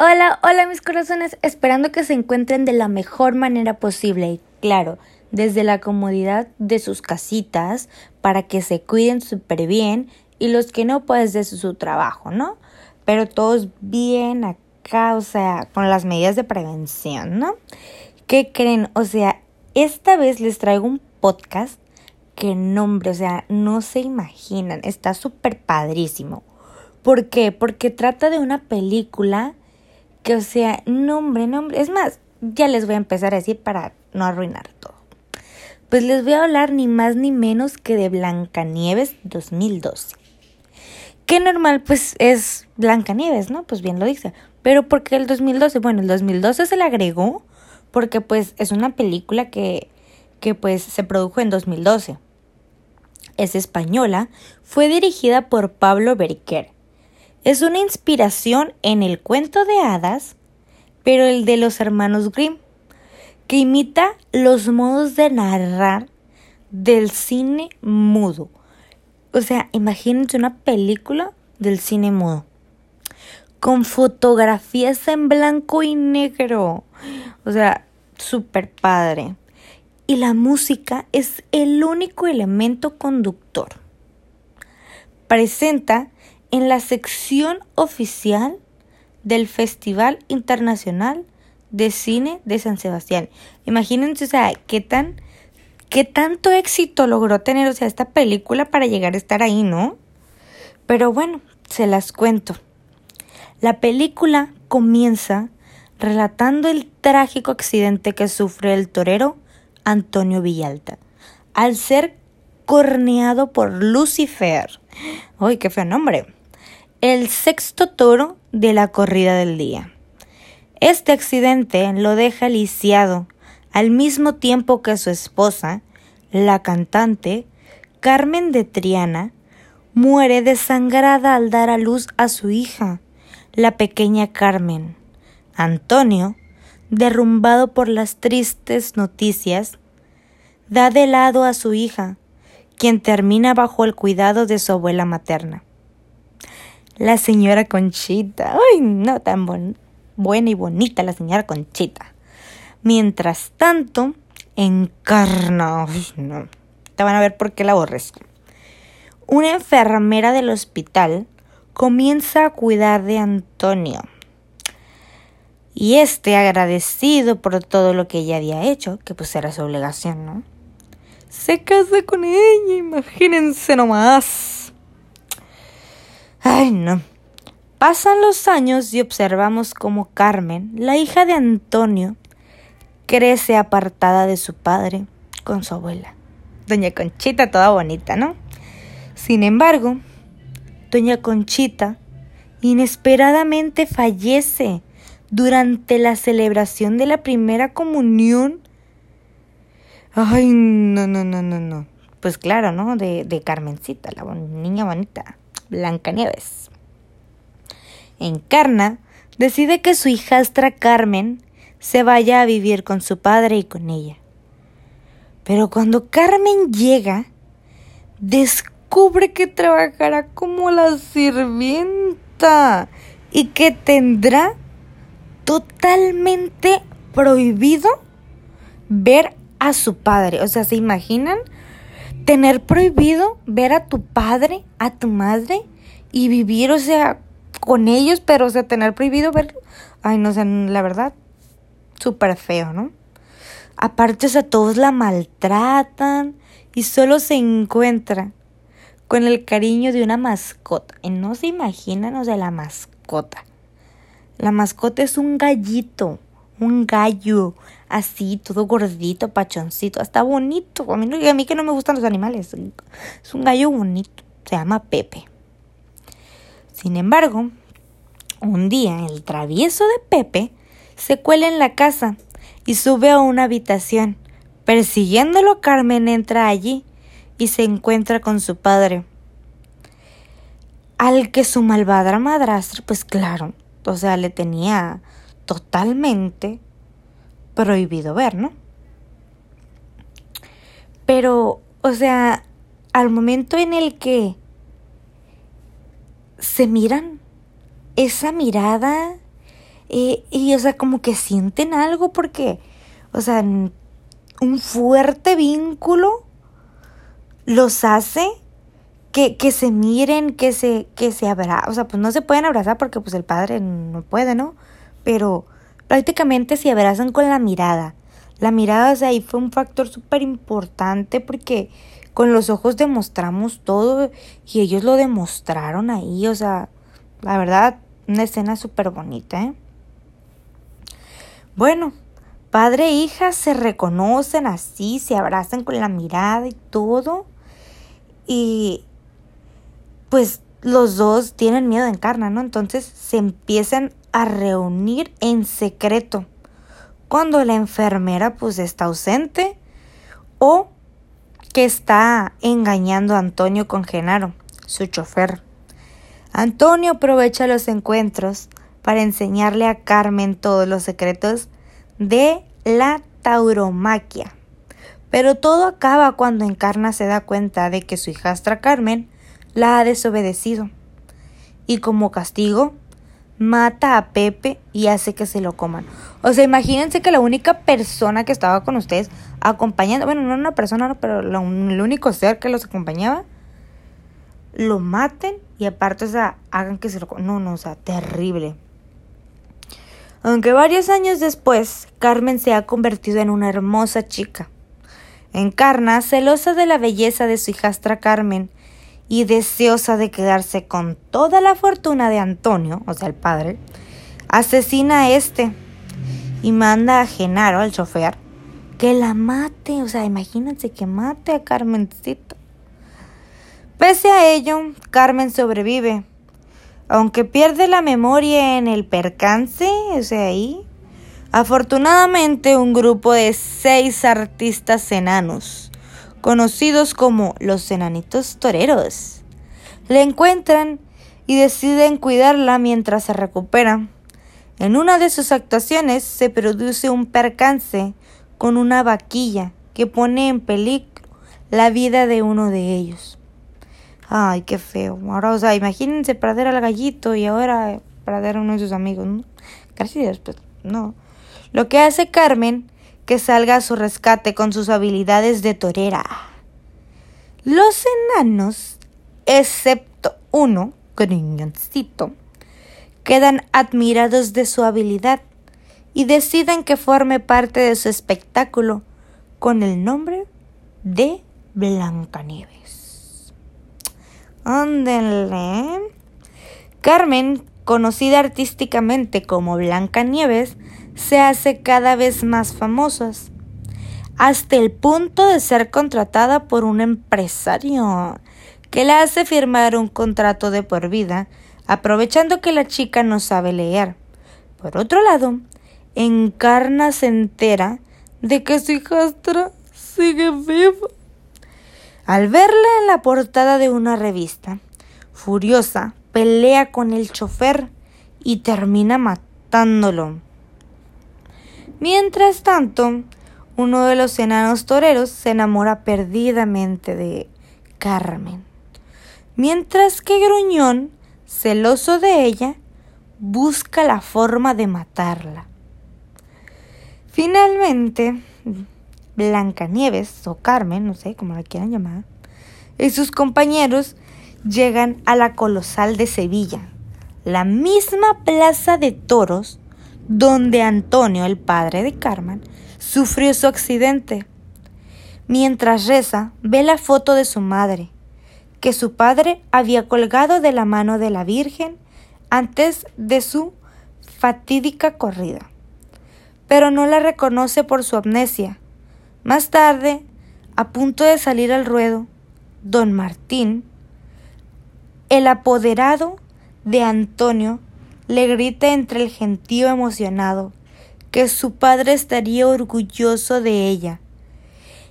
Hola, hola mis corazones, esperando que se encuentren de la mejor manera posible y claro, desde la comodidad de sus casitas para que se cuiden súper bien y los que no pues desde su trabajo, ¿no? Pero todos bien acá, o sea, con las medidas de prevención, ¿no? ¿Qué creen? O sea, esta vez les traigo un podcast que nombre, o sea, no se imaginan, está súper padrísimo. ¿Por qué? Porque trata de una película que, o sea, nombre, nombre. Es más, ya les voy a empezar a decir para no arruinar todo. Pues les voy a hablar ni más ni menos que de Blancanieves 2012. Qué normal, pues es Blancanieves, ¿no? Pues bien lo dice. Pero ¿por qué el 2012? Bueno, el 2012 se le agregó porque pues es una película que, que pues se produjo en 2012. Es española, fue dirigida por Pablo Beriquer es una inspiración en el cuento de hadas, pero el de los hermanos Grimm, que imita los modos de narrar del cine mudo. O sea, imagínense una película del cine mudo. Con fotografías en blanco y negro. O sea, súper padre. Y la música es el único elemento conductor. Presenta en la sección oficial del Festival Internacional de Cine de San Sebastián. Imagínense, o sea, qué tan qué tanto éxito logró tener, o sea, esta película para llegar a estar ahí, ¿no? Pero bueno, se las cuento. La película comienza relatando el trágico accidente que sufre el torero Antonio Villalta al ser corneado por Lucifer. ¡Ay, qué feo nombre! El sexto toro de la corrida del día. Este accidente lo deja lisiado al mismo tiempo que su esposa, la cantante Carmen de Triana, muere desangrada al dar a luz a su hija, la pequeña Carmen. Antonio, derrumbado por las tristes noticias, da de lado a su hija, quien termina bajo el cuidado de su abuela materna la señora Conchita. Ay, no tan buena y bonita la señora Conchita. Mientras tanto, encarna. no. Te van a ver por qué la aborrezco. Una enfermera del hospital comienza a cuidar de Antonio. Y este, agradecido por todo lo que ella había hecho, que pues era su obligación, ¿no? Se casa con ella, imagínense nomás. Ay, no. Pasan los años y observamos cómo Carmen, la hija de Antonio, crece apartada de su padre con su abuela. Doña Conchita toda bonita, ¿no? Sin embargo, Doña Conchita inesperadamente fallece durante la celebración de la primera comunión. Ay, no, no, no, no, no. Pues claro, ¿no? De, de Carmencita, la niña bonita. Blancanieves. Encarna decide que su hijastra Carmen se vaya a vivir con su padre y con ella. Pero cuando Carmen llega, descubre que trabajará como la sirvienta y que tendrá totalmente prohibido ver a su padre. O sea, ¿se imaginan? Tener prohibido ver a tu padre, a tu madre y vivir, o sea, con ellos, pero, o sea, tener prohibido ver, ay, no sé, la verdad, súper feo, ¿no? Aparte, o sea, todos la maltratan y solo se encuentra con el cariño de una mascota. Y no se imaginan, o sea, la mascota. La mascota es un gallito un gallo así, todo gordito, pachoncito, hasta bonito. A mí, a que no me gustan los animales. Es un gallo bonito, se llama Pepe. Sin embargo, un día el travieso de Pepe se cuela en la casa y sube a una habitación. Persiguiéndolo, Carmen entra allí y se encuentra con su padre. Al que su malvada madrastra, pues claro, o sea, le tenía totalmente prohibido ver, ¿no? Pero, o sea, al momento en el que se miran, esa mirada, Y, o sea, como que sienten algo porque, o sea, un fuerte vínculo los hace que, que se miren, que se, que se abrazan. O sea, pues no se pueden abrazar porque pues el padre no puede, ¿no? Pero prácticamente se abrazan con la mirada. La mirada, o sea, ahí fue un factor súper importante porque con los ojos demostramos todo y ellos lo demostraron ahí, o sea, la verdad, una escena súper bonita, ¿eh? Bueno, padre e hija se reconocen así, se abrazan con la mirada y todo. Y pues los dos tienen miedo de encarna, ¿no? Entonces se empiezan a reunir en secreto cuando la enfermera pues está ausente o que está engañando a Antonio con Genaro, su chofer. Antonio aprovecha los encuentros para enseñarle a Carmen todos los secretos de la tauromaquia. Pero todo acaba cuando Encarna se da cuenta de que su hijastra Carmen la ha desobedecido. Y como castigo, mata a Pepe y hace que se lo coman. O sea, imagínense que la única persona que estaba con ustedes acompañando, bueno, no una persona, pero el único ser que los acompañaba, lo maten y aparte, o sea, hagan que se lo coman. No, no, o sea, terrible. Aunque varios años después, Carmen se ha convertido en una hermosa chica. Encarna, celosa de la belleza de su hijastra Carmen, y deseosa de quedarse con toda la fortuna de Antonio, o sea, el padre, asesina a este y manda a Genaro, al chofer, que la mate, o sea, imagínense que mate a Carmencita. Pese a ello, Carmen sobrevive, aunque pierde la memoria en el percance, o sea, ahí. Afortunadamente, un grupo de seis artistas enanos conocidos como los enanitos toreros. Le encuentran y deciden cuidarla mientras se recupera. En una de sus actuaciones se produce un percance con una vaquilla que pone en peligro la vida de uno de ellos. Ay, qué feo. Ahora, o sea, imagínense perder al gallito y ahora perder a uno de sus amigos. ¿no? Pues no. Lo que hace Carmen que salga a su rescate con sus habilidades de torera. Los enanos, excepto uno, griñoncito, quedan admirados de su habilidad y deciden que forme parte de su espectáculo con el nombre de Blancanieves. Ándenle. Carmen, conocida artísticamente como Blancanieves, se hace cada vez más famosas, hasta el punto de ser contratada por un empresario que la hace firmar un contrato de por vida, aprovechando que la chica no sabe leer. Por otro lado, Encarna se entera de que su hijastra sigue viva. Al verla en la portada de una revista, furiosa, pelea con el chofer y termina matándolo. Mientras tanto, uno de los enanos toreros se enamora perdidamente de Carmen, mientras que Gruñón, celoso de ella, busca la forma de matarla. Finalmente, Blancanieves o Carmen, no sé cómo la quieran llamar, y sus compañeros llegan a la Colosal de Sevilla, la misma plaza de toros donde Antonio, el padre de Carmen, sufrió su accidente. Mientras reza, ve la foto de su madre, que su padre había colgado de la mano de la Virgen antes de su fatídica corrida, pero no la reconoce por su amnesia. Más tarde, a punto de salir al ruedo, don Martín, el apoderado de Antonio, le grita entre el gentío emocionado que su padre estaría orgulloso de ella.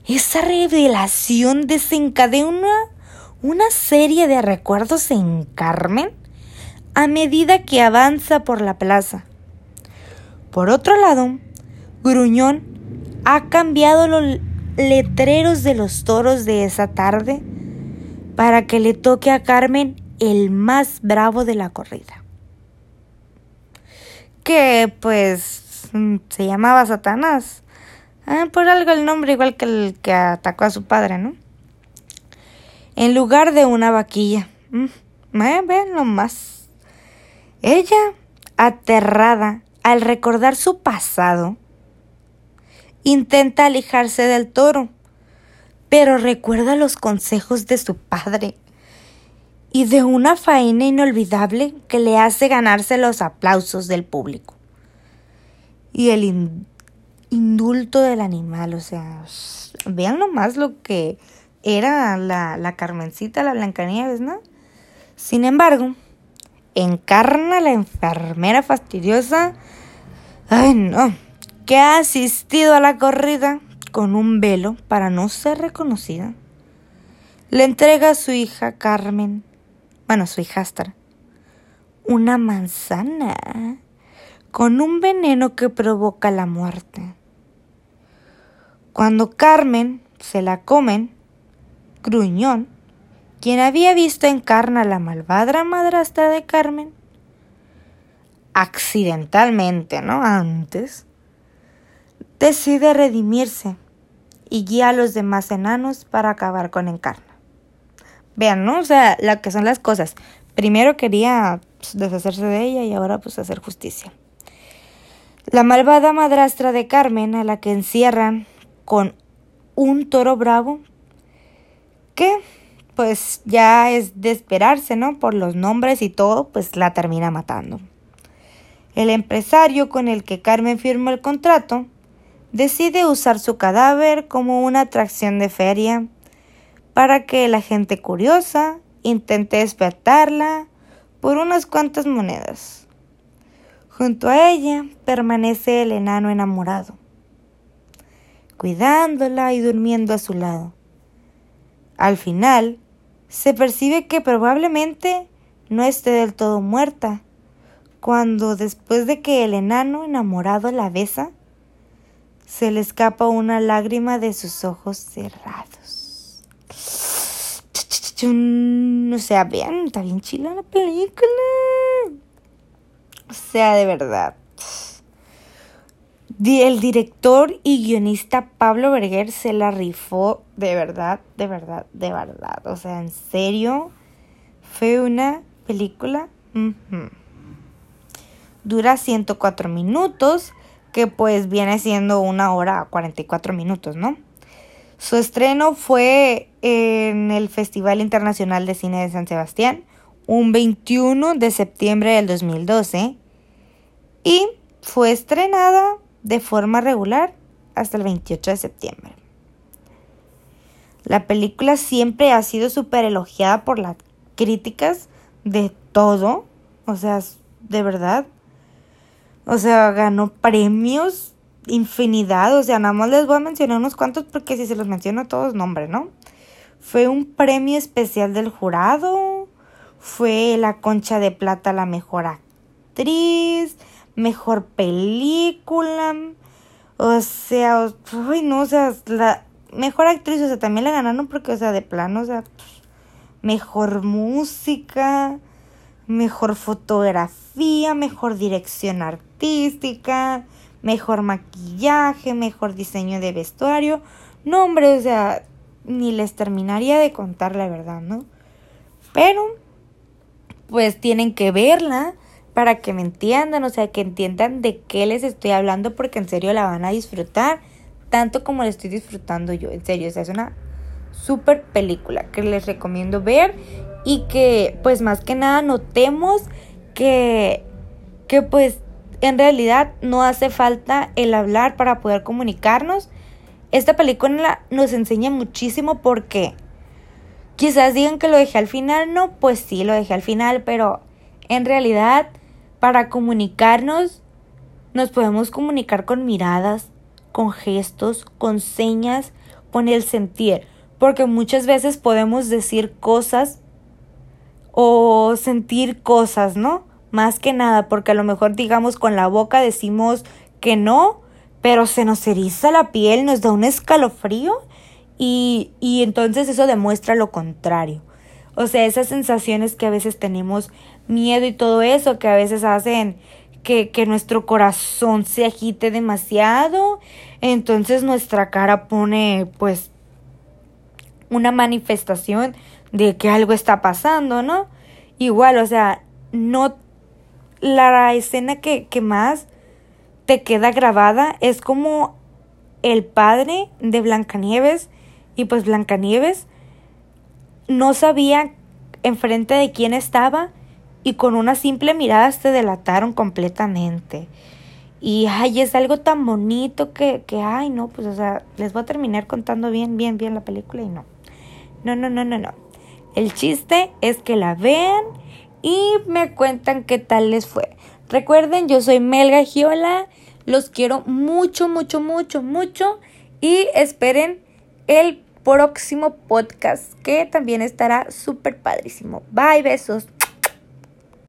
Esa revelación desencadena una, serie de recuerdos en Carmen a medida que avanza por la plaza. Por otro lado, Gruñón ha cambiado los letreros de los toros de esa tarde para que le toque a Carmen el más bravo de la corrida. Que pues mm, se llamaba Satanás. Ah, por algo el nombre igual que el que atacó a su padre, ¿no? En lugar de una vaquilla. Mm, ven nomás. Ella, aterrada al recordar su pasado, intenta alejarse del toro, pero recuerda los consejos de su padre y de una faena inolvidable que le hace ganarse los aplausos del público. Y el indulto del animal, o sea, vean nomás lo que era la, la Carmencita, la Blancanieves, ¿no? Sin embargo, encarna la enfermera fastidiosa, ay no, que ha asistido a la corrida con un velo para no ser reconocida. Le entrega a su hija Carmen, bueno, su hijastra, una manzana con un veneno que provoca la muerte. Cuando Carmen se la comen, Gruñón, quien había visto en carne a la malvada madrastra de Carmen, accidentalmente, ¿no? Antes, decide redimirse y guía a los demás enanos para acabar con Encarna. Vean, ¿no? O sea, lo que son las cosas. Primero quería pues, deshacerse de ella y ahora pues hacer justicia. La malvada madrastra de Carmen, a la que encierran con un toro bravo, que pues ya es de esperarse, ¿no? Por los nombres y todo, pues la termina matando. El empresario con el que Carmen firmó el contrato decide usar su cadáver como una atracción de feria para que la gente curiosa intente despertarla por unas cuantas monedas. Junto a ella permanece el enano enamorado, cuidándola y durmiendo a su lado. Al final, se percibe que probablemente no esté del todo muerta, cuando después de que el enano enamorado la besa, se le escapa una lágrima de sus ojos cerrados. O sea, vean, está bien chila la película. O sea, de verdad. El director y guionista Pablo Berger se la rifó de verdad, de verdad, de verdad. O sea, en serio, fue una película. Dura 104 minutos, que pues viene siendo una hora 44 minutos, ¿no? Su estreno fue en el Festival Internacional de Cine de San Sebastián, un 21 de septiembre del 2012, y fue estrenada de forma regular hasta el 28 de septiembre. La película siempre ha sido súper elogiada por las críticas de todo, o sea, de verdad. O sea, ganó premios infinidad, o sea, nada más les voy a mencionar unos cuantos porque si se los menciono todos nombre, ¿no? Fue un premio especial del jurado, fue la concha de plata la mejor actriz, mejor película. O sea, uy, no, o sea, la mejor actriz, o sea, también la ganaron porque, o sea, de plano, o sea, mejor música, mejor fotografía, mejor dirección artística, mejor maquillaje, mejor diseño de vestuario. No, hombre, o sea, ni les terminaría de contar la verdad, ¿no? Pero, pues tienen que verla para que me entiendan, o sea, que entiendan de qué les estoy hablando porque en serio la van a disfrutar tanto como la estoy disfrutando yo, en serio, o sea, es una super película que les recomiendo ver y que pues más que nada notemos que que pues en realidad no hace falta el hablar para poder comunicarnos. Esta película nos enseña muchísimo porque quizás digan que lo dejé al final, no, pues sí, lo dejé al final, pero en realidad para comunicarnos, nos podemos comunicar con miradas, con gestos, con señas, con el sentir, porque muchas veces podemos decir cosas o sentir cosas, ¿no? Más que nada, porque a lo mejor digamos con la boca decimos que no, pero se nos eriza la piel, nos da un escalofrío y, y entonces eso demuestra lo contrario. O sea, esas sensaciones que a veces tenemos miedo y todo eso, que a veces hacen que, que nuestro corazón se agite demasiado, entonces nuestra cara pone pues una manifestación de que algo está pasando, ¿no? Igual, o sea, no la escena que, que más te queda grabada es como el padre de Blancanieves y pues Blancanieves no sabía enfrente de quién estaba y con una simple mirada se delataron completamente. Y ay, es algo tan bonito que, que, ay, no, pues, o sea, les voy a terminar contando bien, bien, bien la película y no. No, no, no, no, no. El chiste es que la vean y me cuentan qué tal les fue. Recuerden, yo soy Melga Giola. Los quiero mucho, mucho, mucho, mucho. Y esperen el próximo podcast que también estará súper padrísimo. Bye, besos.